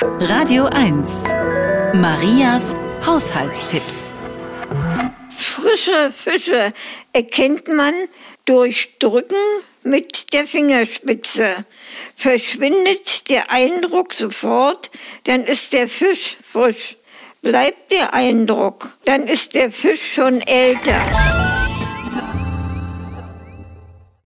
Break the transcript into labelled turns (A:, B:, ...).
A: Radio 1. Marias Haushaltstipps.
B: Frische Fische erkennt man durch Drücken mit der Fingerspitze. Verschwindet der Eindruck sofort, dann ist der Fisch frisch. Bleibt der Eindruck, dann ist der Fisch schon älter.